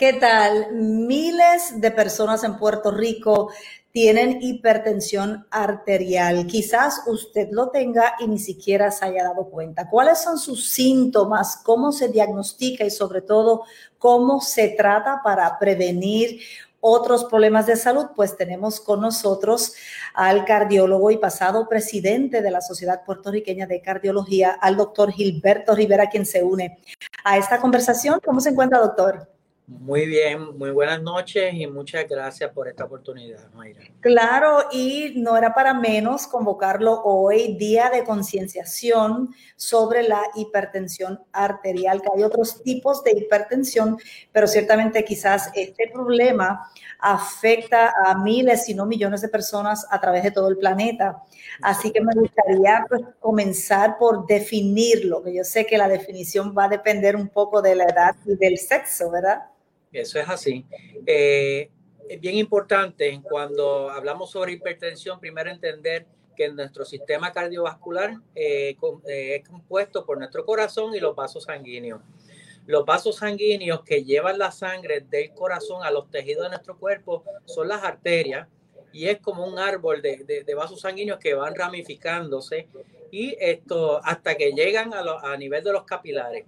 ¿Qué tal? Miles de personas en Puerto Rico tienen hipertensión arterial. Quizás usted lo tenga y ni siquiera se haya dado cuenta. ¿Cuáles son sus síntomas? ¿Cómo se diagnostica y sobre todo cómo se trata para prevenir otros problemas de salud? Pues tenemos con nosotros al cardiólogo y pasado presidente de la Sociedad Puertorriqueña de Cardiología, al doctor Gilberto Rivera, quien se une a esta conversación. ¿Cómo se encuentra, doctor? Muy bien, muy buenas noches y muchas gracias por esta oportunidad, Mayra. Claro, y no era para menos convocarlo hoy, día de concienciación sobre la hipertensión arterial, que hay otros tipos de hipertensión, pero ciertamente quizás este problema afecta a miles, si no millones de personas a través de todo el planeta. Así que me gustaría pues, comenzar por definirlo, que yo sé que la definición va a depender un poco de la edad y del sexo, ¿verdad? Eso es así. Eh, es bien importante cuando hablamos sobre hipertensión, primero entender que nuestro sistema cardiovascular eh, eh, es compuesto por nuestro corazón y los vasos sanguíneos. Los vasos sanguíneos que llevan la sangre del corazón a los tejidos de nuestro cuerpo son las arterias y es como un árbol de, vasos sanguíneos que van ramificándose y esto hasta que llegan a, a nivel de los capilares.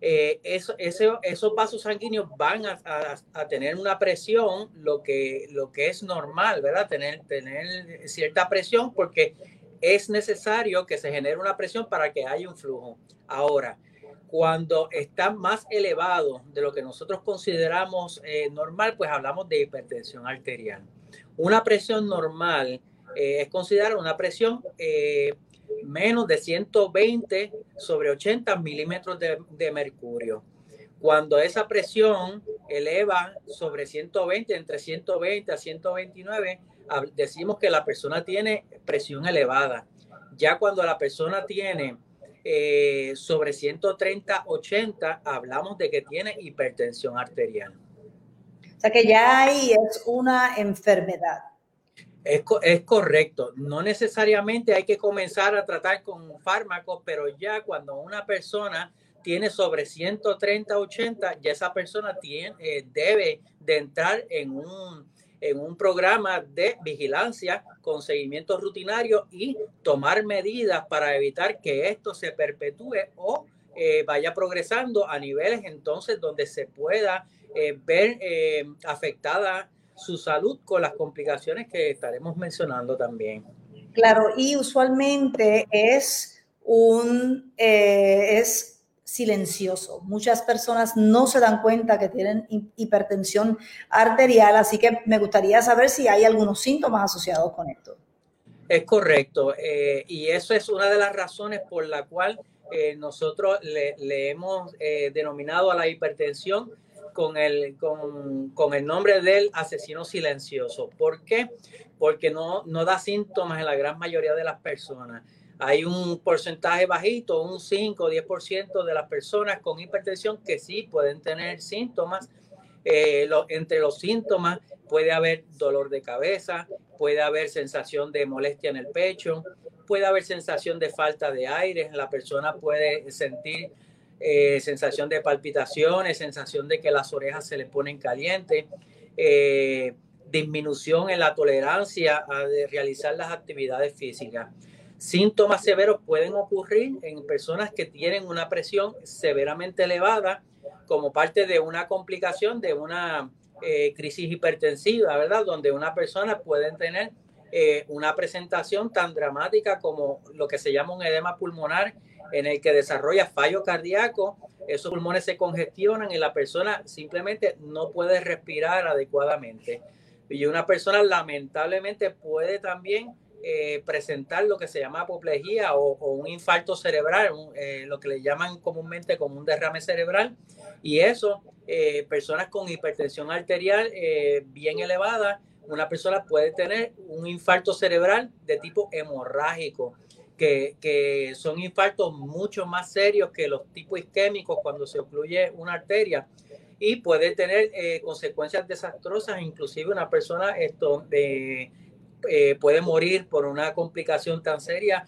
Eh, eso, esos vasos sanguíneos van a, tener una presión, lo que, es normal, ¿verdad? Tener, tener cierta presión porque es necesario que se genere una presión para que haya un flujo. Ahora, cuando está más elevado de lo que nosotros consideramos eh, normal, pues hablamos de hipertensión arterial. Una presión normal eh, es considerada una presión menos de 120 sobre 80 milímetros de, mercurio. Cuando esa presión eleva sobre 120, entre 120 a 129, decimos que la persona tiene presión elevada. Ya cuando la persona tiene eh, sobre 130, 80, hablamos de que tiene hipertensión arterial. O sea que ya ahí es una enfermedad. Es, es, correcto. No necesariamente hay que comenzar a tratar con fármacos, pero ya cuando una persona tiene sobre 130, 80, ya esa persona tiene, eh, debe de entrar en un, en un programa de vigilancia con seguimiento rutinario y tomar medidas para evitar que esto se perpetúe o eh, vaya progresando a niveles entonces donde se pueda eh, ver afectada su salud con las complicaciones que estaremos mencionando también. Claro, y usualmente es un eh, es silencioso. Muchas personas no se dan cuenta que tienen hipertensión arterial, así que me gustaría saber si hay algunos síntomas asociados con esto. Es correcto, eh, y eso es una de las razones por la cual eh, nosotros le, hemos denominado a la hipertensión con el, con, con, el nombre del asesino silencioso. ¿Por qué? Porque no, no da síntomas en la gran mayoría de las personas. Hay un porcentaje bajito, un 5 o 10% de las personas con hipertensión que sí pueden tener síntomas. Eh, entre los síntomas puede haber dolor de cabeza, puede haber sensación de molestia en el pecho, puede haber sensación de falta de aire, la persona puede sentir eh, sensación de palpitaciones, sensación de que las orejas se le ponen calientes, eh, disminución en la tolerancia a realizar las actividades físicas. Síntomas severos pueden ocurrir en personas que tienen una presión severamente elevada como parte de una complicación de una eh, crisis hipertensiva, ¿verdad? Donde una persona puede tener una presentación tan dramática como lo que se llama un edema pulmonar en el que desarrolla fallo cardíaco, esos pulmones se congestionan y la persona simplemente no puede respirar adecuadamente. Y una persona lamentablemente puede también eh, presentar lo que se llama apoplejía o, un infarto cerebral, eh, lo que le llaman comúnmente como un derrame cerebral. Y eso, eh, personas con hipertensión arterial bien elevada, una persona puede tener un infarto cerebral de tipo hemorrágico, que, son infartos mucho más serios que los tipos isquémicos cuando se ocluye una arteria y puede tener consecuencias desastrosas, inclusive una persona esto, eh, puede morir por una complicación tan seria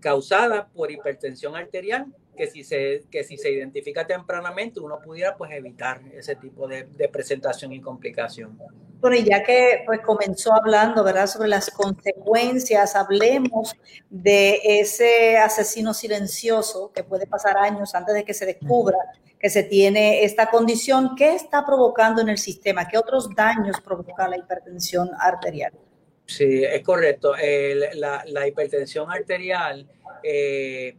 causada por hipertensión arterial que si se, que si se identifica tempranamente uno pudiera pues evitar ese tipo de, presentación y complicación. Bueno, y ya que pues comenzó hablando, ¿verdad?, sobre las consecuencias, hablemos de ese asesino silencioso que puede pasar años antes de que se descubra que se tiene esta condición. ¿Qué está provocando en el sistema? ¿Qué otros daños provoca la hipertensión arterial? Sí, es correcto. la, hipertensión arterial eh,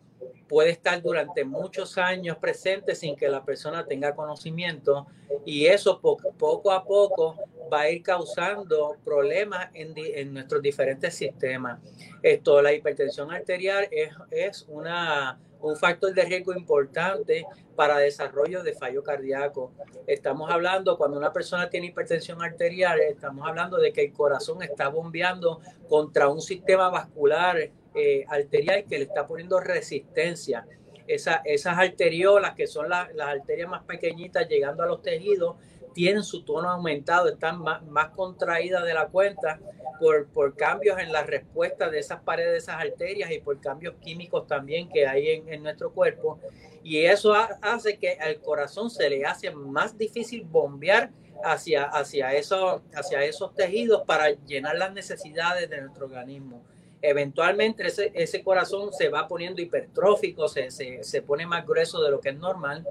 puede estar durante muchos años presente sin que la persona tenga conocimiento y eso poco, a poco va a ir causando problemas en, nuestros diferentes sistemas. Esto, la hipertensión arterial es, es una un factor de riesgo importante para desarrollo de fallo cardíaco. Estamos hablando, cuando una persona tiene hipertensión arterial, estamos hablando de que el corazón está bombeando contra un sistema vascular eh, arterial que le está poniendo resistencia. esas arteriolas, que son las arterias más pequeñitas llegando a los tejidos, tienen su tono aumentado, están más, más contraídas de la cuenta por, por, cambios en la respuesta de esas paredes de esas arterias y por cambios químicos también que hay en, en nuestro cuerpo. Y eso hace que al corazón se le hace más difícil bombear hacia, hacia, hacia esos tejidos para llenar las necesidades de nuestro organismo. Eventualmente ese, ese corazón se va poniendo hipertrófico, se, se, se pone más grueso de lo que es normal,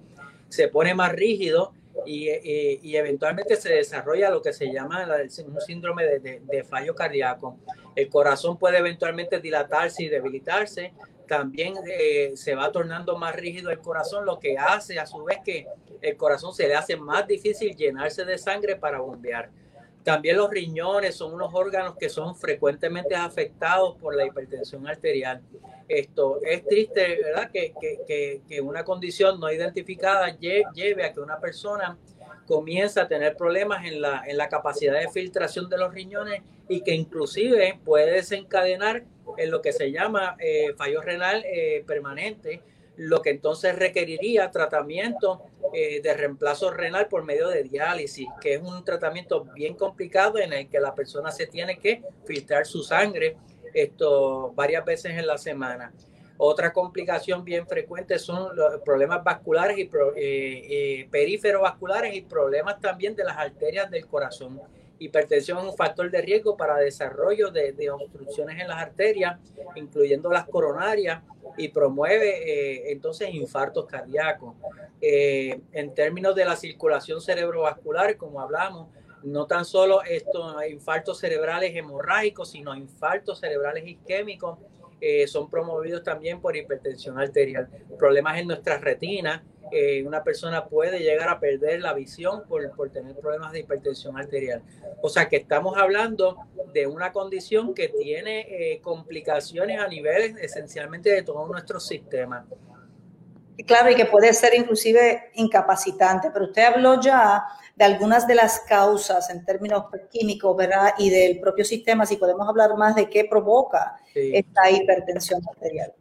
se pone más rígido y, eventualmente se desarrolla lo que se llama un síndrome de, fallo cardíaco. El corazón puede eventualmente dilatarse y debilitarse. También eh, se va tornando más rígido el corazón, lo que hace a su vez que el corazón se le hace más difícil llenarse de sangre para bombear. También los riñones son unos órganos que son frecuentemente afectados por la hipertensión arterial. Esto es triste, ¿verdad? Que, que, que una condición no identificada lleve a que una persona comienza a tener problemas en la, en la capacidad de filtración de los riñones y que inclusive puede desencadenar en lo que se llama eh, fallo renal eh, permanente, lo que entonces requeriría tratamiento eh, de reemplazo renal por medio de diálisis, que es un tratamiento bien complicado en el que la persona se tiene que filtrar su sangre esto varias veces en la semana. Otra complicación bien frecuente son los problemas vasculares y eh, eh, vasculares y problemas también de las arterias del corazón. Hipertensión es un factor de riesgo para desarrollo de, obstrucciones en las arterias, incluyendo las coronarias, y promueve eh, entonces infartos cardíacos. Eh, en términos de la circulación cerebrovascular, como hablamos, no tan solo estos infartos cerebrales hemorrágicos, sino infartos cerebrales isquémicos eh, son promovidos también por hipertensión arterial. Problemas en nuestras retinas, eh, una persona puede llegar a perder la visión por, por, tener problemas de hipertensión arterial. O sea que estamos hablando de una condición que tiene eh, complicaciones a niveles esencialmente de todo nuestro sistema. Claro, y que puede ser inclusive incapacitante, pero usted habló ya de algunas de las causas en términos químicos, ¿verdad? Y del propio sistema, si podemos hablar más de qué provoca esta hipertensión arterial.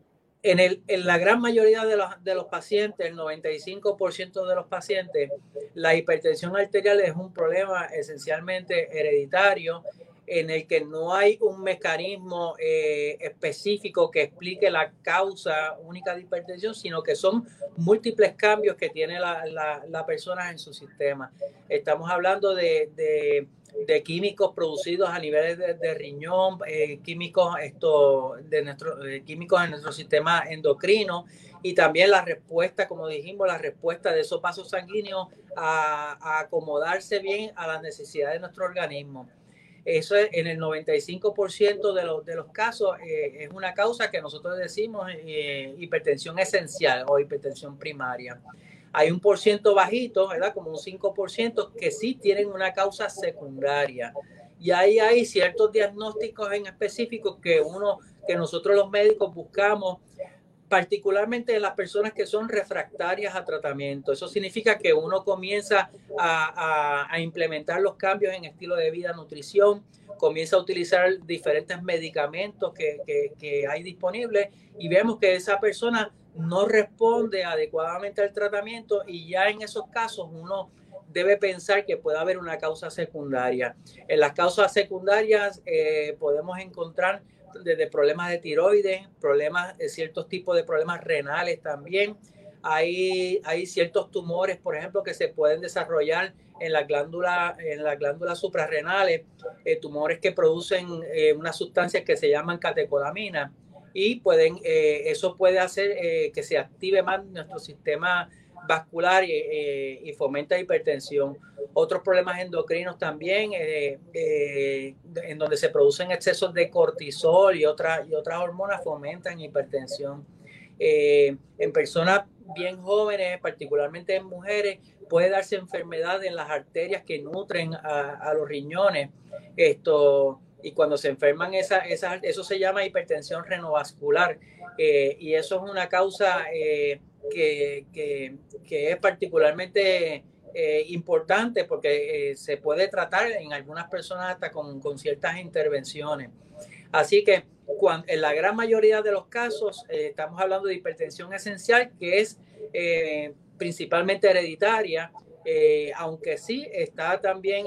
En, el, en la gran mayoría de los, de los pacientes, el 95% de los pacientes, la hipertensión arterial es un problema esencialmente hereditario en el que no hay un mecanismo eh, específico que explique la causa única de hipertensión, sino que son múltiples cambios que tiene la, la, persona en su sistema. Estamos hablando de, químicos producidos a niveles de, riñón, eh, químicos, esto, de nuestro, químicos en nuestro sistema endocrino y también la respuesta, como dijimos, la respuesta de esos vasos sanguíneos a acomodarse bien a las necesidades de nuestro organismo. Eso es, en el 95% de los, de los casos eh, es una causa que nosotros decimos eh, hipertensión esencial o hipertensión primaria. Hay un por ciento bajito, ¿verdad? Como un 5% que sí tienen una causa secundaria. y ahí hay ciertos diagnósticos en específico que uno, que nosotros los médicos buscamos particularmente en las personas que son refractarias a tratamiento. Eso significa que uno comienza a, implementar los cambios en estilo de vida, nutrición, comienza a utilizar diferentes medicamentos que, que hay disponibles y vemos que esa persona no responde adecuadamente al tratamiento y ya en esos casos uno debe pensar que puede haber una causa secundaria. En las causas secundarias eh, podemos encontrar desde problemas de tiroides, problemas, de ciertos tipos de problemas renales también. Hay, hay ciertos tumores, por ejemplo, que se pueden desarrollar en la glándula, en las glándulas suprarrenales, eh, tumores que producen eh, una sustancia que se llaman catecolamina y pueden, eso puede hacer que se active más nuestro sistema vascular y, y, fomenta hipertensión. Otros problemas endocrinos también, eh, eh, en donde se producen excesos de cortisol y, otras y otras hormonas fomentan hipertensión. Eh, en personas bien jóvenes, particularmente en mujeres, puede darse enfermedad en las arterias que nutren a, los riñones. Esto, y cuando se enferman, esa, esa, eso se llama hipertensión renovascular. y eso es una causa que, que, es particularmente eh, importante porque eh, se puede tratar en algunas personas hasta con, con ciertas intervenciones. Así que cuando, en la gran mayoría de los casos eh, estamos hablando de hipertensión esencial que es principalmente hereditaria, aunque sí está también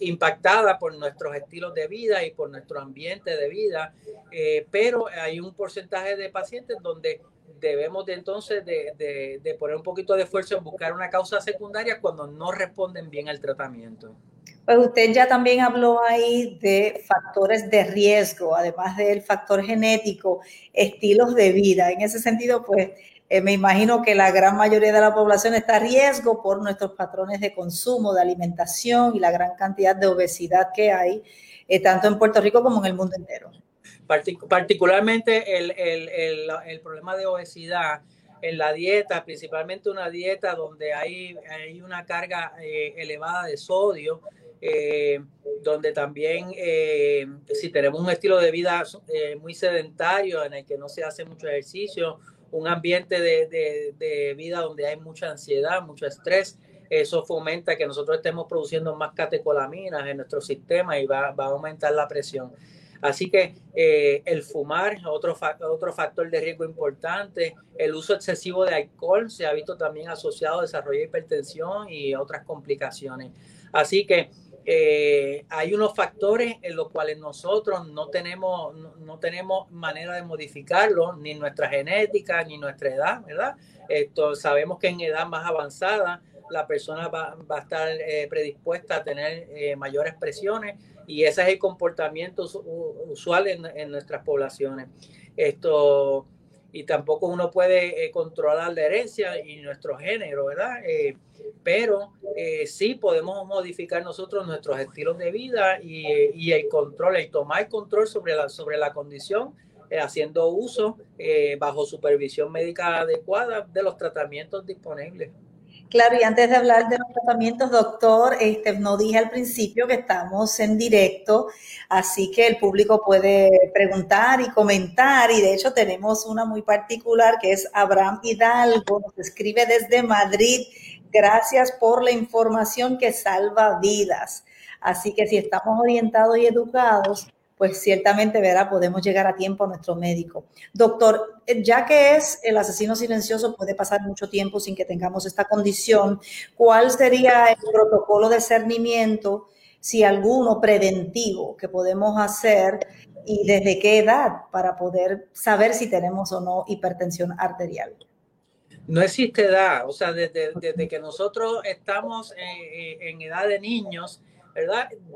impactada por nuestros estilos de vida y por nuestro ambiente de vida, pero hay un porcentaje de pacientes donde debemos de entonces de, de, poner un poquito de esfuerzo en buscar una causa secundaria cuando no responden bien al tratamiento. Pues usted ya también habló ahí de factores de riesgo, además del factor genético, estilos de vida. En ese sentido, pues eh, me imagino que la gran mayoría de la población está a riesgo por nuestros patrones de consumo, de alimentación y la gran cantidad de obesidad que hay, eh, tanto en Puerto Rico como en el mundo entero. Particularmente el, problema de obesidad en la dieta, principalmente una dieta donde hay, hay una carga eh, elevada de sodio, donde también si tenemos un estilo de vida muy sedentario en el que no se hace mucho ejercicio, un ambiente de, vida donde hay mucha ansiedad, mucho estrés, eso fomenta que nosotros estemos produciendo más catecolaminas en nuestro sistema y va, va a aumentar la presión. Así que eh, el fumar, otro, otro factor de riesgo importante, el uso excesivo de alcohol se ha visto también asociado a desarrollo de hipertensión y otras complicaciones. Así que eh, hay unos factores en los cuales nosotros no tenemos, no, tenemos manera de modificarlo, ni nuestra genética, ni nuestra edad, ¿verdad? Esto, sabemos que en edad más avanzada la persona va, a estar eh, predispuesta a tener mayores presiones y ese es el comportamiento usual en, nuestras poblaciones. Esto, y tampoco uno puede eh, controlar la herencia y nuestro género, ¿verdad? Eh, pero eh, sí podemos modificar nosotros nuestros estilos de vida y, y el control, el tomar control sobre la, sobre la condición, haciendo uso bajo supervisión médica adecuada de los tratamientos disponibles. Claro, y antes de hablar de los tratamientos, doctor, este, no dije al principio que estamos en directo, así que el público puede preguntar y comentar, y de hecho tenemos una muy particular que es Abraham Hidalgo, nos escribe desde Madrid. Gracias por la información que salva vidas. Así que si estamos orientados y educados, pues ciertamente, verá, podemos llegar a tiempo a nuestro médico. Doctor, eh, ya que es el asesino silencioso, puede pasar mucho tiempo sin que tengamos esta condición. ¿Cuál sería el protocolo de cernimiento, si alguno preventivo, que podemos hacer y desde qué edad para poder saber si tenemos o no hipertensión arterial? No existe edad, o sea, desde, que nosotros estamos eh, eh, en edad de niños,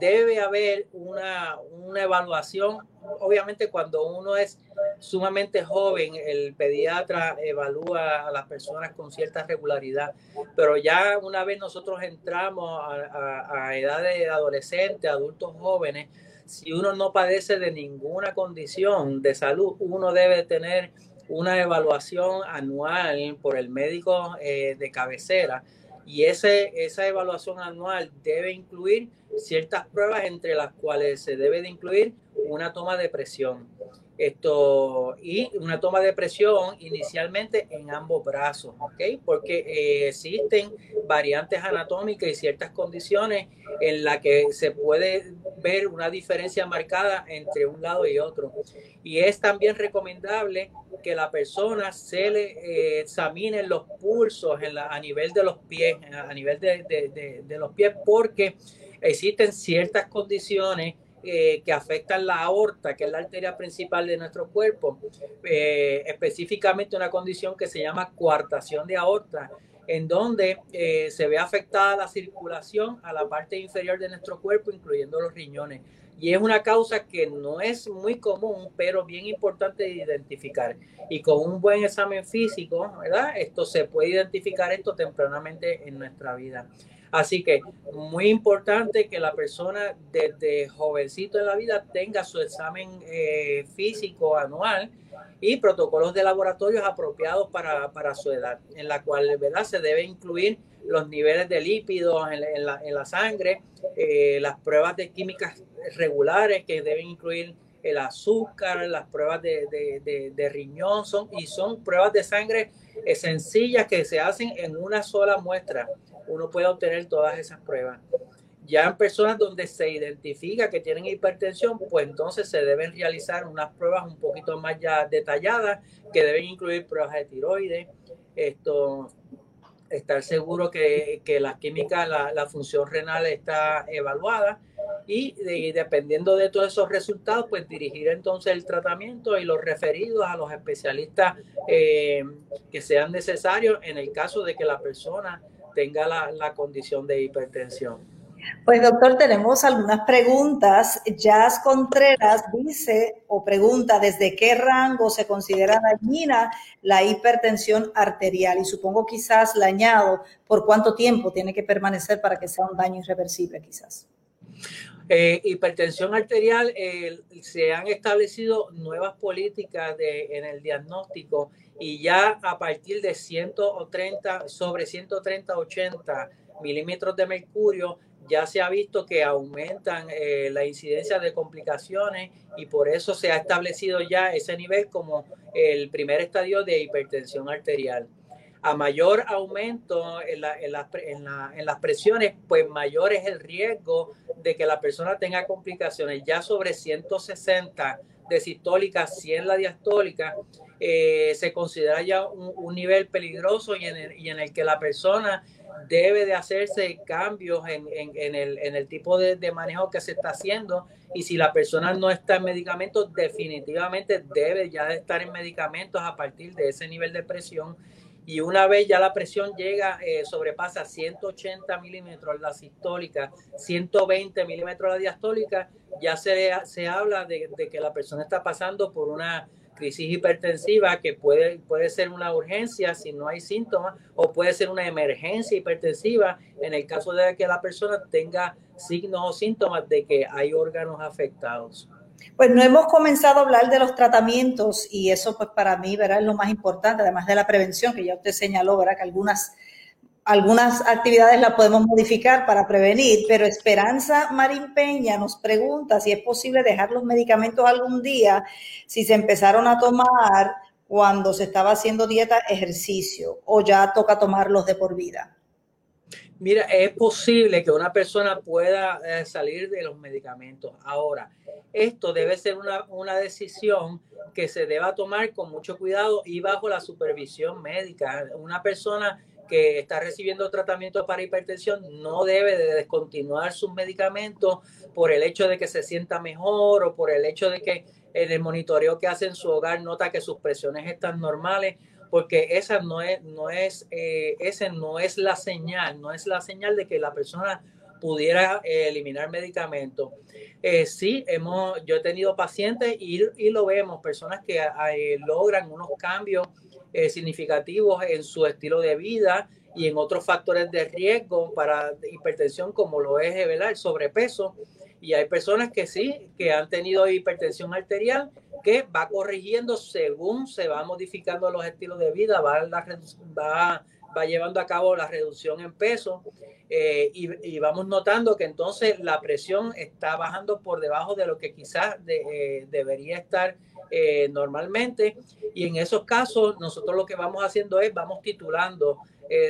Debe haber una, una, evaluación. Obviamente cuando uno es sumamente joven, el pediatra evalúa a las personas con cierta regularidad, pero ya una vez nosotros entramos a, a, edad de adolescente, adultos jóvenes, si uno no padece de ninguna condición de salud, uno debe tener una evaluación anual por el médico eh, de cabecera Y ese, esa evaluación anual debe incluir ciertas pruebas entre las cuales se debe de incluir una toma de presión. Esto, y una toma de presión inicialmente en ambos brazos, ¿ok? Porque eh, existen variantes anatómicas y ciertas condiciones en las que se puede ver una diferencia marcada entre un lado y otro. Y es también recomendable que la persona se le eh, examine los pulsos a nivel de los pies, a nivel de los pies, porque existen ciertas condiciones eh, que afectan la aorta, que es la arteria principal de nuestro cuerpo, eh, específicamente una condición que se llama coartación de aorta, en donde eh, se ve afectada la circulación a la parte inferior de nuestro cuerpo, incluyendo los riñones. Y es una causa que no es muy común, pero bien importante de identificar. Y con un buen examen físico, ¿verdad? Esto se puede identificar esto tempranamente en nuestra vida. Así que muy importante que la persona desde jovencito en la vida tenga su examen eh, físico anual y protocolos de laboratorios apropiados para, su edad, en la cual ¿verdad? se debe incluir los niveles de lípidos en, la, sangre, eh, las pruebas de químicas regulares que deben incluir el azúcar, las pruebas de, riñón, son, y son pruebas de sangre sencillas que se hacen en una sola muestra uno puede obtener todas esas pruebas. Ya en personas donde se identifica que tienen hipertensión, pues entonces se deben realizar unas pruebas un poquito más ya detalladas que deben incluir pruebas de tiroides, esto, estar seguro que, que la química, la, la, función renal está evaluada y, dependiendo de todos esos resultados, pues dirigir entonces el tratamiento y los referidos a los especialistas eh, que sean necesarios en el caso de que la persona tenga la, condición de hipertensión. Pues doctor, tenemos algunas preguntas. Jazz Contreras dice o pregunta desde qué rango se considera dañina la hipertensión arterial y supongo quizás le añado por cuánto tiempo tiene que permanecer para que sea un daño irreversible quizás. Eh, hipertensión arterial, eh, se han establecido nuevas políticas de, en el diagnóstico y ya a partir de 130, sobre 130, 80 milímetros de mercurio, ya se ha visto que aumentan eh, la incidencia de complicaciones y por eso se ha establecido ya ese nivel como el primer estadio de hipertensión arterial. A mayor aumento en, en, en las presiones, pues mayor es el riesgo de que la persona tenga complicaciones. Ya sobre 160 de sistólica, 100 la diastólica, eh, se considera ya un, nivel peligroso y en, el, que la persona debe de hacerse cambios en, el, tipo de, manejo que se está haciendo y si la persona no está en medicamentos, definitivamente debe ya de estar en medicamentos a partir de ese nivel de presión y una vez ya la presión llega, eh, sobrepasa 180 milímetros la sistólica, 120 milímetros la diastólica, ya se, se habla de, de que la persona está pasando por una crisis hipertensiva que puede, puede ser una urgencia si no hay síntomas o puede ser una emergencia hipertensiva en el caso de que la persona tenga signos o síntomas de que hay órganos afectados. Pues no hemos comenzado a hablar de los tratamientos y eso pues para mí ¿verdad? es lo más importante, además de la prevención que ya usted señaló, ¿verdad? que algunas algunas actividades las podemos modificar para prevenir, pero Esperanza Marín Peña nos pregunta si es posible dejar los medicamentos algún día si se empezaron a tomar cuando se estaba haciendo dieta, ejercicio, o ya toca tomarlos de por vida. Mira, es posible que una persona pueda eh, salir de los medicamentos. Ahora, esto debe ser una, una, decisión que se deba tomar con mucho cuidado y bajo la supervisión médica. Una persona que está recibiendo tratamiento para hipertensión no debe de descontinuar sus medicamentos por el hecho de que se sienta mejor o por el hecho de que en el monitoreo que hace en su hogar nota que sus presiones están normales, porque esa no es, no es, eh, ese no es la señal, no es la señal de que la persona pudiera eh, eliminar medicamentos. Eh, sí, hemos, yo he tenido pacientes y, y lo vemos, personas que logran unos cambios eh, significativos en su estilo de vida y en otros factores de riesgo para hipertensión como lo es el sobrepeso. Y hay personas que sí, que han tenido hipertensión arterial, que va corrigiendo según se va modificando los estilos de vida, va, va va llevando a cabo la reducción en peso eh, y, vamos notando que entonces la presión está bajando por debajo de lo que quizás eh, debería estar eh, normalmente. Y en esos casos nosotros lo que vamos haciendo es vamos titulando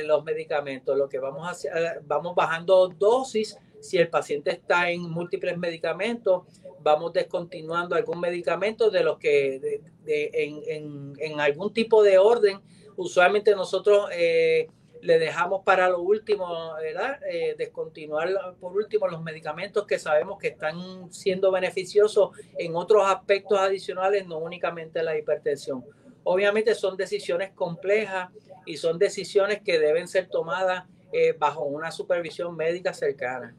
los medicamentos, lo que vamos a vamos bajando dosis si el paciente está en múltiples medicamentos, vamos descontinuando algún medicamento de los que en, algún tipo de orden. Usualmente nosotros eh, le dejamos para lo último, ¿verdad? Eh, descontinuar por último los medicamentos que sabemos que están siendo beneficiosos en otros aspectos adicionales, no únicamente la hipertensión. Obviamente son decisiones complejas y son decisiones que deben ser tomadas eh, bajo una supervisión médica cercana.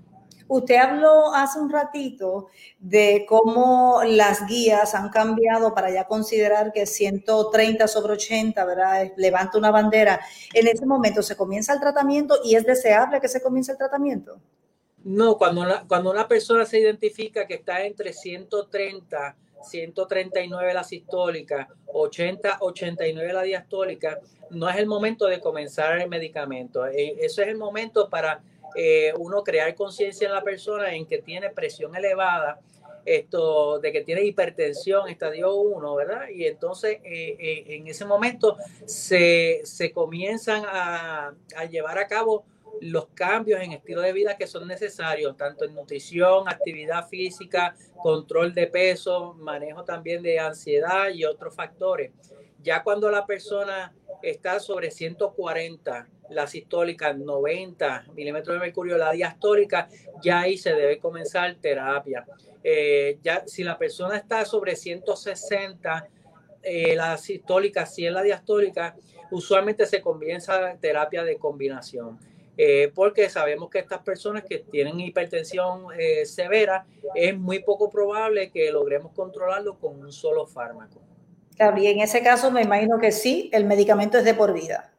Usted habló hace un ratito de cómo las guías han cambiado para ya considerar que 130 sobre 80, ¿verdad? Levanta una bandera. En ese momento se comienza el tratamiento y es deseable que se comience el tratamiento. No, cuando una, cuando una persona se identifica que está entre 130, 139 la sistólica, 80, 89 la diastólica, no es el momento de comenzar el medicamento. Eh, eso es el momento para eh, uno crear conciencia en la persona en que tiene presión elevada, esto de que tiene hipertensión, estadio 1, ¿verdad? Y entonces eh, eh, en ese momento se, se comienzan a, a, llevar a cabo los cambios en estilo de vida que son necesarios, tanto en nutrición, actividad física, control de peso, manejo también de ansiedad y otros factores. Ya cuando la persona está sobre 140, la sistólica 90 milímetros de mercurio, la diastólica, ya ahí se debe comenzar terapia. Eh, ya si la persona está sobre 160, eh, la sistólica, si es la diastólica, usualmente se comienza terapia de combinación. Eh, porque sabemos que estas personas que tienen hipertensión severa, es muy poco probable que logremos controlarlo con un solo fármaco. Y en ese caso me imagino que sí, el medicamento es de por vida.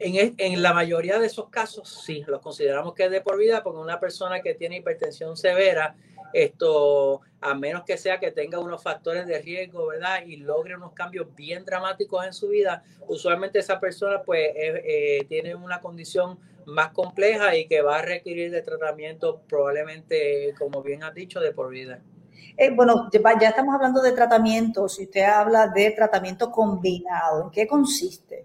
En, en, la mayoría de esos casos, sí, los consideramos que es de por vida, porque una persona que tiene hipertensión severa, esto, a menos que sea que tenga unos factores de riesgo, ¿verdad? Y logre unos cambios bien dramáticos en su vida, usualmente esa persona pues eh, tiene una condición más compleja y que va a requerir de tratamiento probablemente, como bien has dicho, de por vida. Eh, bueno, ya estamos hablando de tratamiento. Si usted habla de tratamiento combinado, ¿en qué consiste?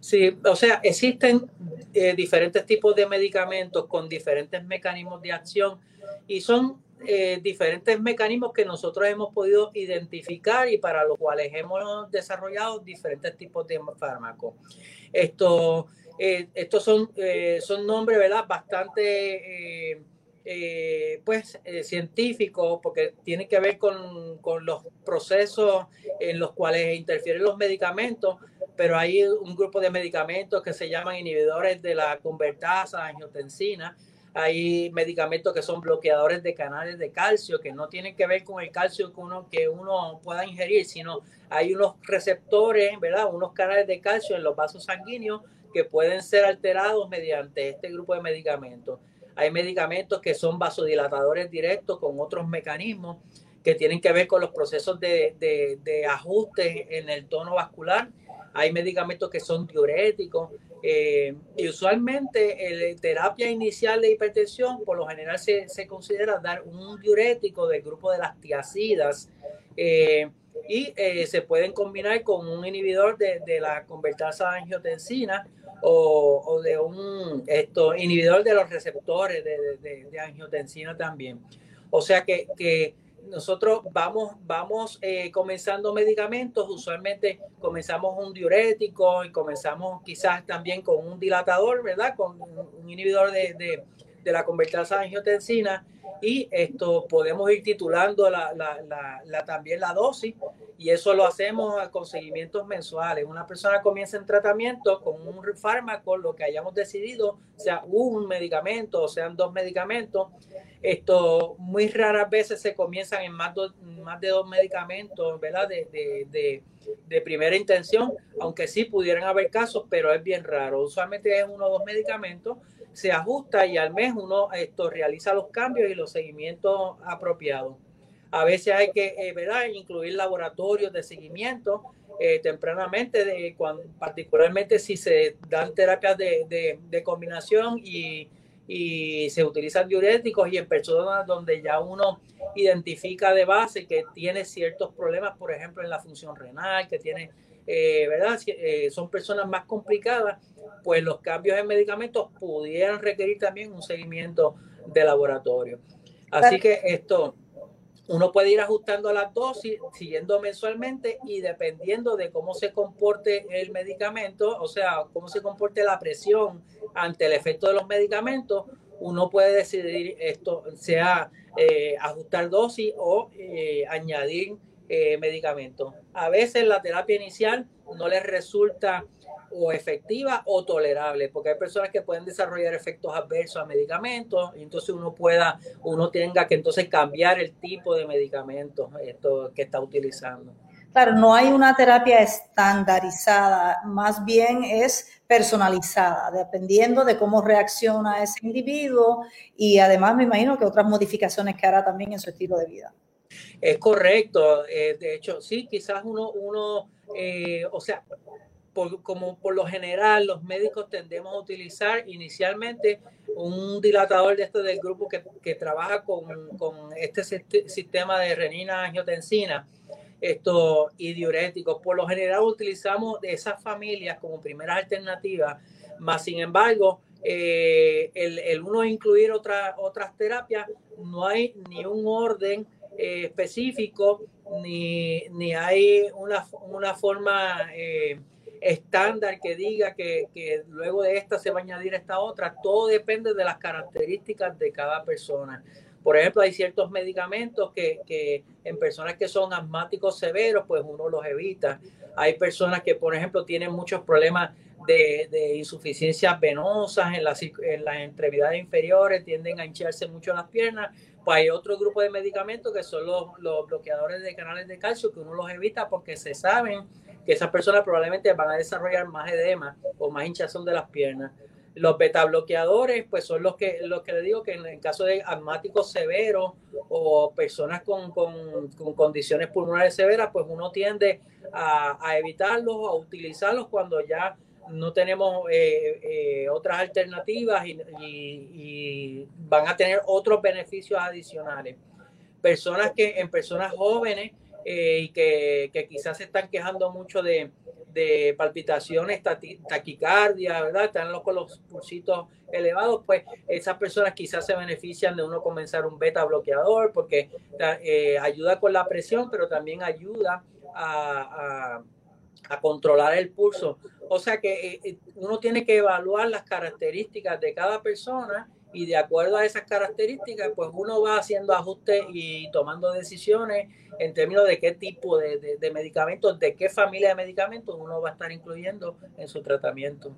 Sí, o sea, existen eh, diferentes tipos de medicamentos con diferentes mecanismos de acción y son eh, diferentes mecanismos que nosotros hemos podido identificar y para los cuales hemos desarrollado diferentes tipos de fármacos. Esto, estos son, son nombres, ¿verdad? Bastante eh, pues eh, científico porque tiene que ver con, con, los procesos en los cuales interfieren los medicamentos, pero hay un grupo de medicamentos que se llaman inhibidores de la convertasa, angiotensina. Hay medicamentos que son bloqueadores de canales de calcio que no tienen que ver con el calcio que uno, que uno pueda ingerir, sino hay unos receptores, ¿verdad? Unos canales de calcio en los vasos sanguíneos que pueden ser alterados mediante este grupo de medicamentos. Hay medicamentos que son vasodilatadores directos con otros mecanismos que tienen que ver con los procesos de, ajuste en el tono vascular. Hay medicamentos que son diuréticos. Eh, y usualmente la terapia inicial de hipertensión, por lo general se, considera dar un diurético del grupo de las tiacidas. Eh, y eh, se pueden combinar con un inhibidor de, de la convertasa angiotensina o, de un esto, inhibidor de los receptores de, de, angiotensina también. O sea que, que nosotros vamos, vamos eh, comenzando medicamentos, usualmente comenzamos un diurético y comenzamos quizás también con un dilatador, ¿verdad? Con un inhibidor de, de, de la convertasa angiotensina y esto podemos ir titulando la, la, la, también la dosis y eso lo hacemos con seguimientos mensuales. Una persona comienza en tratamiento con un fármaco, lo que hayamos decidido, sea un medicamento o sean dos medicamentos. Esto muy raras veces se comienzan en más, más de dos medicamentos, ¿verdad? De, de, de, de, primera intención, aunque sí pudieran haber casos, pero es bien raro. Usualmente es uno o dos medicamentos se ajusta y al mes uno esto realiza los cambios y los seguimientos apropiados. A veces hay que eh, ¿verdad? incluir laboratorios de seguimiento eh, tempranamente, de, cuando, particularmente si se dan terapias de, de, combinación y, y, se utilizan diuréticos y en personas donde ya uno identifica de base que tiene ciertos problemas, por ejemplo, en la función renal, que tiene, eh, ¿verdad? Eh, son personas más complicadas, pues los cambios en medicamentos pudieran requerir también un seguimiento de laboratorio. Así que esto uno puede ir ajustando las dosis siguiendo mensualmente y dependiendo de cómo se comporte el medicamento, o sea, cómo se comporte la presión ante el efecto de los medicamentos, uno puede decidir esto, sea eh, ajustar dosis o eh, añadir eh, medicamentos. A veces la terapia inicial no les resulta o efectiva o tolerable, porque hay personas que pueden desarrollar efectos adversos a medicamentos y entonces uno pueda, uno tenga que entonces cambiar el tipo de medicamentos esto que está utilizando. Claro, no hay una terapia estandarizada, más bien es personalizada, dependiendo de cómo reacciona ese individuo y además me imagino que otras modificaciones que hará también en su estilo de vida. Es correcto, eh, de hecho, sí, quizás uno, uno eh, o sea, como por lo general los médicos tendemos a utilizar inicialmente un dilatador de este del grupo que, que trabaja con, con, este sistema de renina angiotensina esto, y diuréticos. Por lo general utilizamos de esas familias como primeras alternativas, más sin embargo, eh, el, el, uno incluir otra, otras terapias, no hay ni un orden eh, específico, ni, ni, hay una, una forma... Eh, estándar que diga que, que, luego de esta se va a añadir esta otra. Todo depende de las características de cada persona. Por ejemplo, hay ciertos medicamentos que, que en personas que son asmáticos severos, pues uno los evita. Hay personas que, por ejemplo, tienen muchos problemas de, de insuficiencias venosas en las, en las extremidades inferiores, tienden a hincharse mucho las piernas. Pues hay otro grupo de medicamentos que son los, bloqueadores de canales de calcio, que uno los evita porque se saben que esas personas probablemente van a desarrollar más edema o más hinchazón de las piernas. Los beta bloqueadores, pues son los que, los que le digo que en el caso de asmáticos severos o personas con, con, con condiciones pulmonares severas, pues uno tiende a, a evitarlos o a utilizarlos cuando ya no tenemos eh, eh, otras alternativas y, van a tener otros beneficios adicionales. Personas que en personas jóvenes eh, y que, que, quizás se están quejando mucho de, de palpitaciones, taquicardia, ¿verdad? Están los, con los pulsitos elevados, pues esas personas quizás se benefician de uno comenzar un beta bloqueador porque eh, ayuda con la presión, pero también ayuda a, a controlar el pulso. O sea que eh, uno tiene que evaluar las características de cada persona y de acuerdo a esas características, pues uno va haciendo ajustes y tomando decisiones en términos de qué tipo de, de, medicamentos, de qué familia de medicamentos uno va a estar incluyendo en su tratamiento.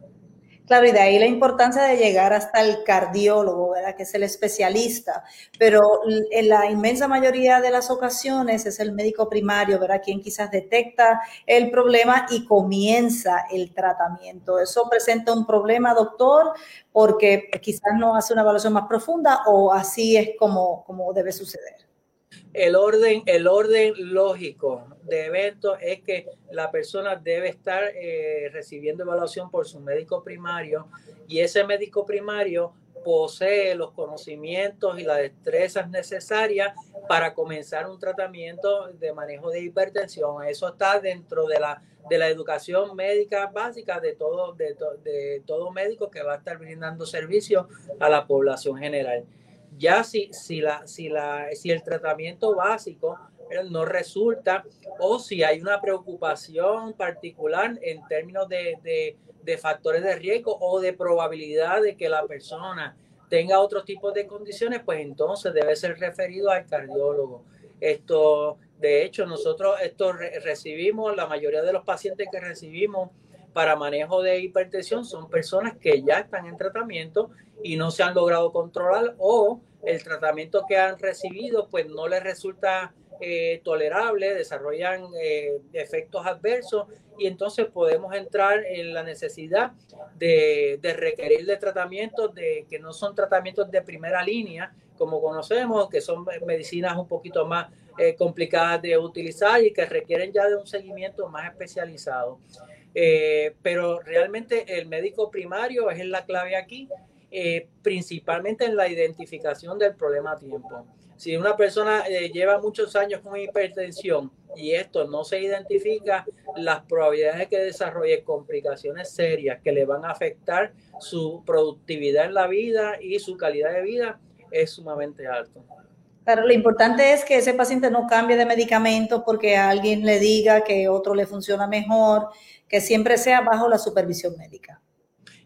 Claro, y de ahí la importancia de llegar hasta el cardiólogo, ¿verdad? Que es el especialista, pero en la inmensa mayoría de las ocasiones es el médico primario, ¿verdad? Quien quizás detecta el problema y comienza el tratamiento. Eso presenta un problema, doctor, porque quizás no hace una evaluación más profunda o así es como, como debe suceder. El orden, el orden lógico de eventos es que la persona debe estar eh, recibiendo evaluación por su médico primario y ese médico primario posee los conocimientos y las destrezas necesarias para comenzar un tratamiento de manejo de hipertensión. Eso está dentro de la, de la educación médica básica de todo, de, de todo médico que va a estar brindando servicios a la población general. Ya si, si, la, si, la, si el tratamiento básico no resulta o si hay una preocupación particular en términos de, de, factores de riesgo o de probabilidad de que la persona tenga otro tipo de condiciones, pues entonces debe ser referido al cardiólogo. Esto, de hecho, nosotros esto recibimos, la mayoría de los pacientes que recibimos para manejo de hipertensión son personas que ya están en tratamiento y no se han logrado controlar o el tratamiento que han recibido pues no les resulta eh, tolerable, desarrollan eh, efectos adversos y entonces podemos entrar en la necesidad de, requerir de tratamientos que no son tratamientos de primera línea, como conocemos, que son medicinas un poquito más eh, complicadas de utilizar y que requieren ya de un seguimiento más especializado. pero realmente el médico primario es la clave aquí, principalmente en la identificación del problema a tiempo. Si una persona eh, lleva muchos años con hipertensión y esto no se identifica, las probabilidades de que desarrolle complicaciones serias que le van a afectar su productividad en la vida y su calidad de vida es sumamente alto. Pero lo importante es que ese paciente no cambie de medicamento porque alguien le diga que otro le funciona mejor, que siempre sea bajo la supervisión médica.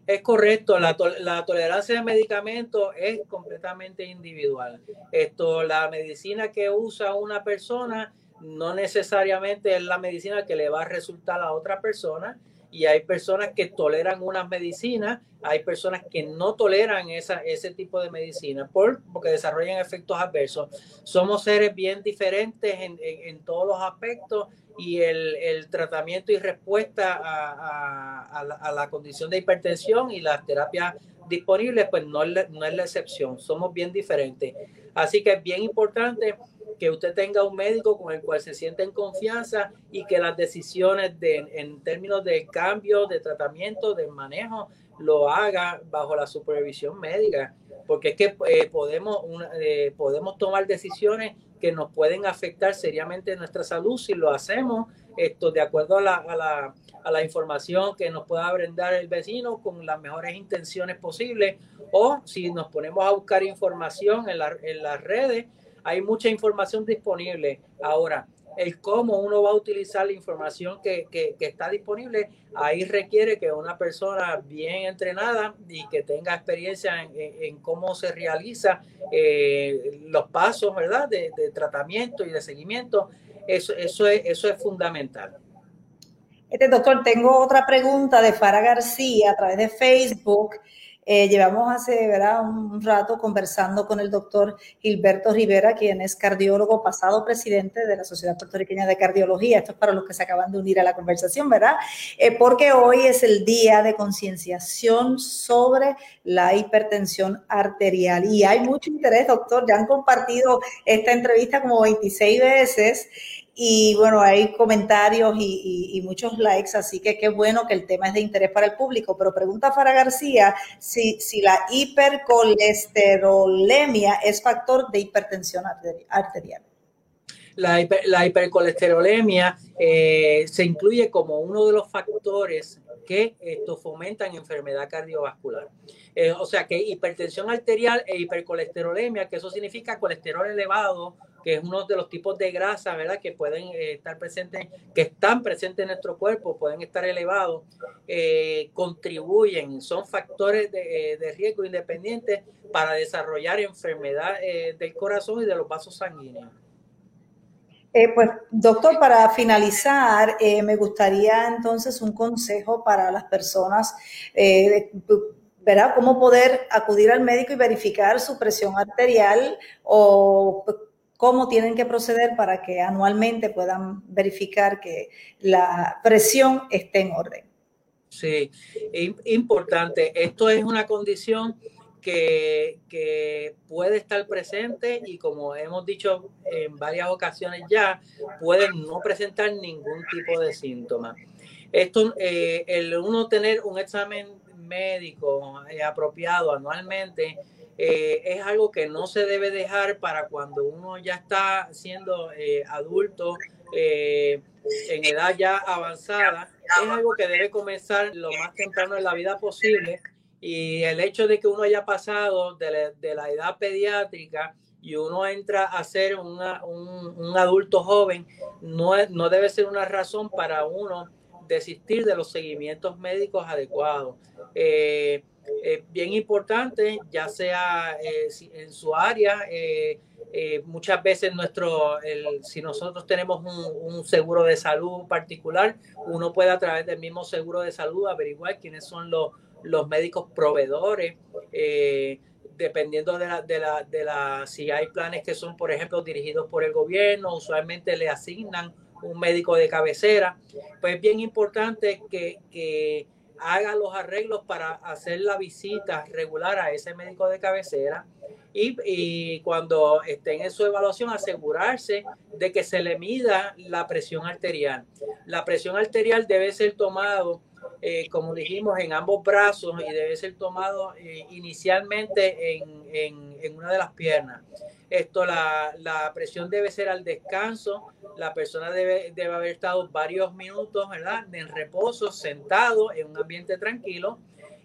Es correcto, la, la, tolerancia de medicamentos es completamente individual. Esto, la medicina que usa una persona no necesariamente es la medicina que le va a resultar a otra persona y hay personas que toleran unas medicinas, hay personas que no toleran esa, ese tipo de medicina por, porque desarrollan efectos adversos. Somos seres bien diferentes en, en, en todos los aspectos y el, el tratamiento y respuesta a, a, a, la, condición de hipertensión y las terapias disponibles, pues no es, no es la excepción, somos bien diferentes. Así que es bien importante que usted tenga un médico con el cual se siente en confianza y que las decisiones de, en términos de cambio, de tratamiento, de manejo, lo haga bajo la supervisión médica, porque es que eh, podemos, eh, podemos tomar decisiones que nos pueden afectar seriamente nuestra salud si lo hacemos esto de acuerdo a la, a la, a la información que nos pueda brindar el vecino con las mejores intenciones posibles o si nos ponemos a buscar información en, la, en las redes, hay mucha información disponible. Ahora, el cómo uno va a utilizar la información que, que, está disponible, ahí requiere que una persona bien entrenada y que tenga experiencia en, en cómo se realiza eh, los pasos, ¿verdad?, de, de, tratamiento y de seguimiento, eso, eso, es, eso es fundamental. Este doctor, tengo otra pregunta de Fara García a través de Facebook. Eh, llevamos hace ¿verdad? un rato conversando con el doctor Gilberto Rivera, quien es cardiólogo pasado presidente de la Sociedad Puertorriqueña de Cardiología. Esto es para los que se acaban de unir a la conversación, ¿verdad? Eh, porque hoy es el día de concienciación sobre la hipertensión arterial. Y hay mucho interés, doctor. Ya han compartido esta entrevista como 26 veces. Y bueno, hay comentarios y, muchos likes, así que qué bueno que el tema es de interés para el público. Pero pregunta Fara García si, si la hipercolesterolemia es factor de hipertensión arterial. La, hiper, la hipercolesterolemia eh, se incluye como uno de los factores que esto fomentan enfermedad cardiovascular. Eh, o sea que hipertensión arterial e hipercolesterolemia, que eso significa colesterol elevado que es uno de los tipos de grasa, ¿verdad? Que pueden eh, estar presentes, que están presentes en nuestro cuerpo, pueden estar elevados, eh, contribuyen, son factores de, de, riesgo independientes para desarrollar enfermedad del corazón y de los vasos sanguíneos. Pues, doctor, para finalizar, me gustaría entonces un consejo para las personas. ¿verdad? ¿Cómo poder acudir al médico y verificar su presión arterial o cómo tienen que proceder para que anualmente puedan verificar que la presión esté en orden. Sí, importante. Esto es una condición que, puede estar presente y como hemos dicho en varias ocasiones ya, puede no presentar ningún tipo de síntoma. Esto, eh, el uno tener un examen médico eh, apropiado anualmente, eh, es algo que no se debe dejar para cuando uno ya está siendo eh, adulto en edad ya avanzada. Es algo que debe comenzar lo más temprano en la vida posible. Y el hecho de que uno haya pasado de la, de la edad pediátrica y uno entra a ser un, un, adulto joven, no, no debe ser una razón para uno desistir de los seguimientos médicos adecuados. Eh, bien importante, ya sea eh, en su área. Eh, eh, muchas veces nuestro, el, si nosotros tenemos un, seguro de salud particular, uno puede a través del mismo seguro de salud averiguar quiénes son los, los médicos proveedores eh, dependiendo de la, de, la, de la, si hay planes que son, por ejemplo, dirigidos por el gobierno, usualmente le asignan un médico de cabecera, pues es bien importante que, que haga los arreglos para hacer la visita regular a ese médico de cabecera y, y, cuando estén en su evaluación asegurarse de que se le mida la presión arterial. La presión arterial debe ser tomado, eh, como dijimos, en ambos brazos y debe ser tomado eh, inicialmente en, en, en, una de las piernas. Esto, la, la, presión debe ser al descanso, la persona debe, debe haber estado varios minutos, ¿verdad? En reposo, sentado en un ambiente tranquilo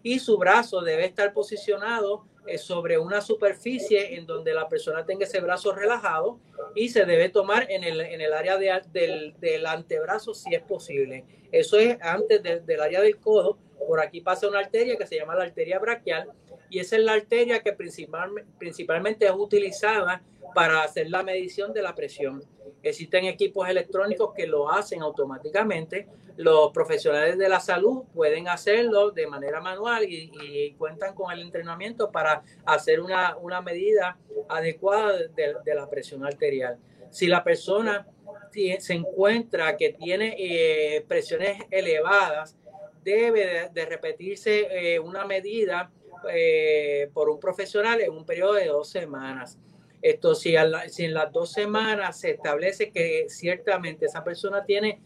y su brazo debe estar posicionado sobre una superficie en donde la persona tenga ese brazo relajado y se debe tomar en el, en el área de, del, del, antebrazo si es posible. Eso es antes de, del área del codo. Por aquí pasa una arteria que se llama la arteria braquial y esa es la arteria que principal, principalmente es utilizada para hacer la medición de la presión. Existen equipos electrónicos que lo hacen automáticamente. Los profesionales de la salud pueden hacerlo de manera manual y, cuentan con el entrenamiento para hacer una, una medida adecuada de, la presión arterial. Si la persona se encuentra que tiene eh, presiones elevadas, debe de, de repetirse eh, una medida eh, por un profesional en un periodo de dos semanas. Esto, si, la, en las dos semanas se establece que ciertamente esa persona tiene,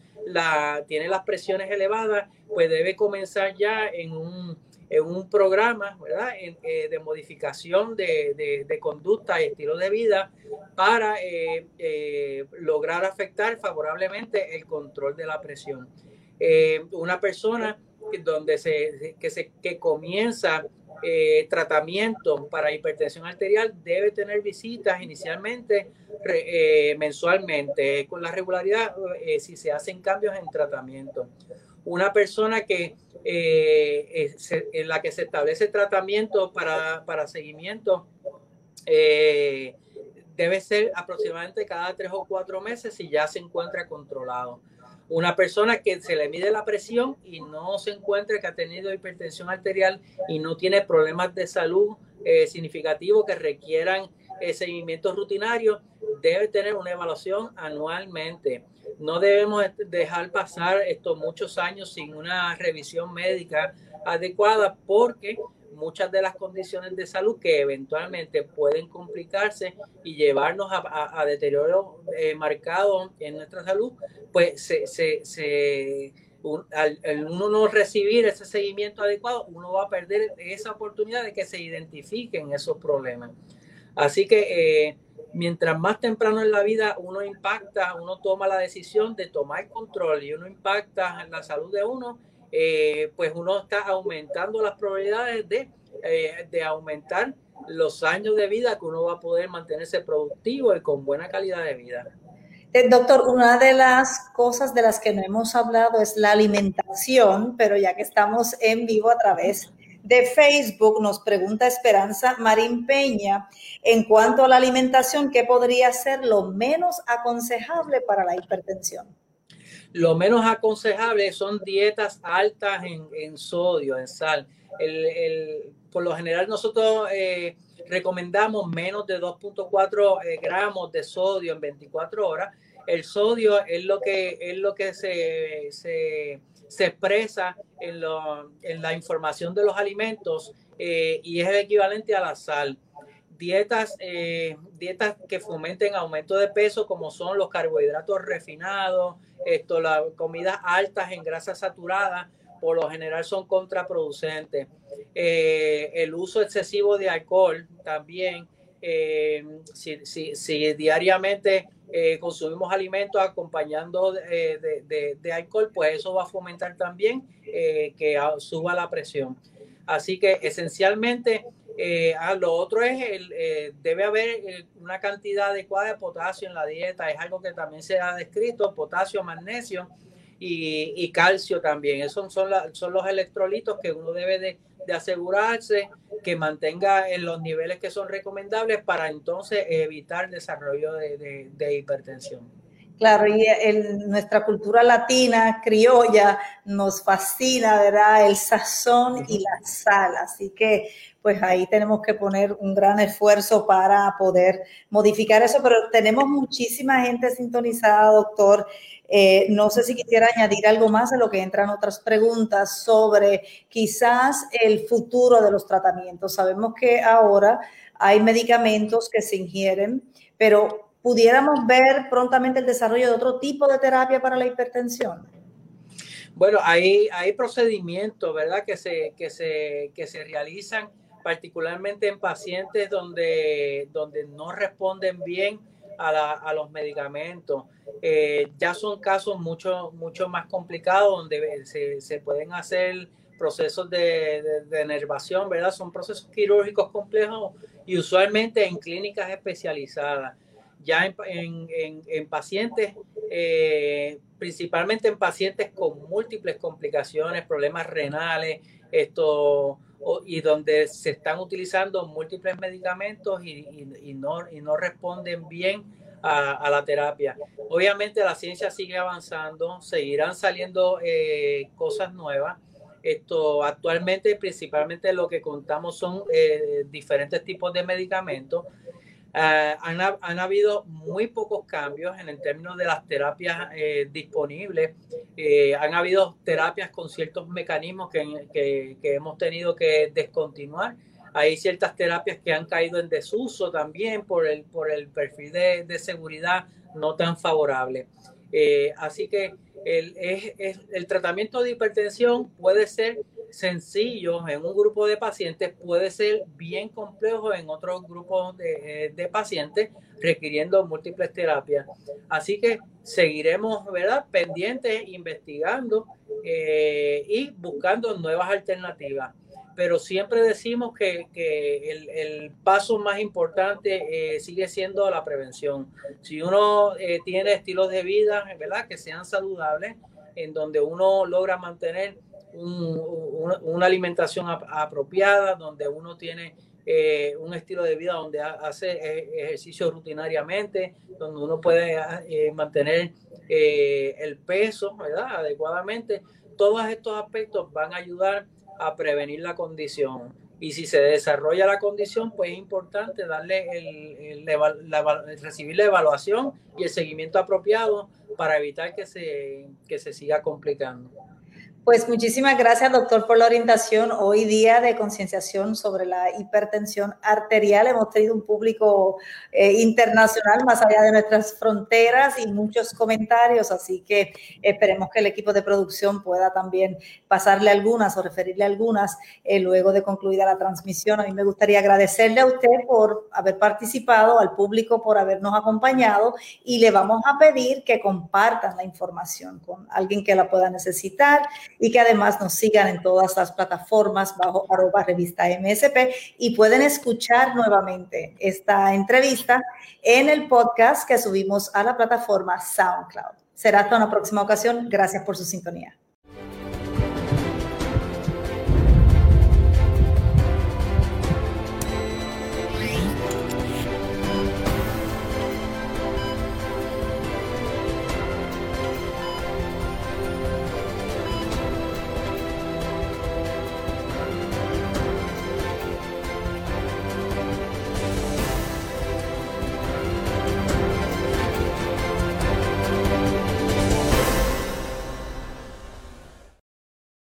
tiene las presiones elevadas, pues debe comenzar ya en un, en un programa ¿verdad? Eh, de modificación de, de, conducta y estilo de vida para eh, eh, lograr afectar favorablemente el control de la presión. Una persona donde se, que, se, que comienza eh, tratamiento para hipertensión arterial debe tener visitas inicialmente eh, mensualmente con la regularidad eh, si se hacen cambios en tratamiento. Una persona que en la que se establece tratamiento para, para seguimiento debe ser aproximadamente cada tres o cuatro meses si ya se encuentra controlado una persona que se le mide la presión y no se encuentra que ha tenido hipertensión arterial y no tiene problemas de salud eh, significativos que requieran eh, seguimiento rutinario, debe tener una evaluación anualmente. No debemos dejar pasar estos muchos años sin una revisión médica adecuada porque muchas de las condiciones de salud que eventualmente pueden complicarse y llevarnos a, a, a deterioro eh, marcado en nuestra salud, pues se, se, se un, al, al, uno no recibir ese seguimiento adecuado, uno va a perder esa oportunidad de que se identifiquen esos problemas. Así que eh, mientras más temprano en la vida uno impacta, uno toma la decisión de tomar control y uno impacta en la salud de uno, eh, pues uno está aumentando las probabilidades de, eh, de, aumentar los años de vida que uno va a poder mantenerse productivo y con buena calidad de vida. Eh, doctor, una de las cosas de las que no hemos hablado es la alimentación, pero ya que estamos en vivo a través de Facebook, nos pregunta Esperanza Marín Peña, en cuanto a la alimentación, ¿qué podría ser lo menos aconsejable para la hipertensión? Lo menos aconsejable son dietas altas en, sodio, en sal. El, el, por lo general nosotros eh, recomendamos menos de 2.4 eh, gramos de sodio en 24 horas. El sodio es lo que, es lo que se, se, se expresa en, lo, en, la información de los alimentos eh, y es el equivalente a la sal dietas, eh, dietas que fomenten aumento de peso, como son los carbohidratos refinados, esto, las comidas altas en grasa saturada, por lo general son contraproducentes. Eh, el uso excesivo de alcohol también, eh, si, si, si, diariamente consumimos alimentos acompañando de, de, de, alcohol, pues eso va a fomentar también que suba la presión. Así que esencialmente eh, ah, lo otro es, el, eh, debe haber eh, una cantidad adecuada de potasio en la dieta, es algo que también se ha descrito, potasio, magnesio y, calcio también. Esos son, la, son los electrolitos que uno debe de, asegurarse que mantenga en los niveles que son recomendables para entonces evitar el desarrollo de, de, de hipertensión. Claro, y nuestra cultura latina, criolla, nos fascina, ¿verdad? El sazón y la sal. Así que, pues ahí tenemos que poner un gran esfuerzo para poder modificar eso, pero tenemos muchísima gente sintonizada, doctor. Eh, no sé si quisiera añadir algo más a lo que entran otras preguntas sobre quizás el futuro de los tratamientos. Sabemos que ahora hay medicamentos que se ingieren, pero pudiéramos ver prontamente el desarrollo de otro tipo de terapia para la hipertensión. Bueno, hay, hay procedimientos, ¿verdad?, que se, que se, que se realizan particularmente en pacientes donde, donde no responden bien a, los medicamentos. Eh, ya son casos mucho, mucho más complicados donde se, pueden hacer procesos de, de, enervación, ¿verdad? Son procesos quirúrgicos complejos y usualmente en clínicas especializadas. Ya en, pacientes, eh, principalmente en pacientes con múltiples complicaciones, problemas renales, esto, y donde se están utilizando múltiples medicamentos y, no, y no responden bien a, la terapia. Obviamente la ciencia sigue avanzando, seguirán saliendo eh, cosas nuevas. Esto actualmente principalmente lo que contamos son eh, diferentes tipos de medicamentos. Ah, han, han, habido muy pocos cambios en el término de las terapias eh, disponibles. han habido terapias con ciertos mecanismos que, que, que hemos tenido que descontinuar hay ciertas terapias que han caído en desuso también por el, por el perfil de, de seguridad no tan favorable. Eh, así que el, es, el tratamiento de hipertensión puede ser sencillo en un grupo de pacientes, puede ser bien complejo en otros grupos de, eh, de pacientes requiriendo múltiples terapias. Así que seguiremos, ¿verdad?, pendientes, investigando eh, y buscando nuevas alternativas pero siempre decimos que, el, paso más importante eh, sigue siendo la prevención. Si uno tiene estilos de vida, ¿verdad? Que sean saludables, en donde uno logra mantener una alimentación apropiada, donde uno tiene eh, un estilo de vida donde hace ejercicio rutinariamente, donde uno puede mantener el peso, ¿verdad? Adecuadamente. Todos estos aspectos van a ayudar a prevenir la condición. Y si se desarrolla la condición, pues es importante darle el, recibir la evaluación y el seguimiento apropiado para evitar que se, que se siga complicando. Pues muchísimas gracias, doctor, por la orientación. Hoy día de concienciación sobre la hipertensión arterial. Hemos tenido un público eh, internacional más allá de nuestras fronteras y muchos comentarios, así que esperemos que el equipo de producción pueda también pasarle algunas o referirle algunas eh, luego de concluida la transmisión. A mí me gustaría agradecerle a usted por haber participado, al público por habernos acompañado y le vamos a pedir que compartan la información con alguien que la pueda necesitar y que además nos sigan en todas las plataformas bajo arroba revista MSP y pueden escuchar nuevamente esta entrevista en el podcast que subimos a la plataforma SoundCloud. Será hasta una próxima ocasión. Gracias por su sintonía.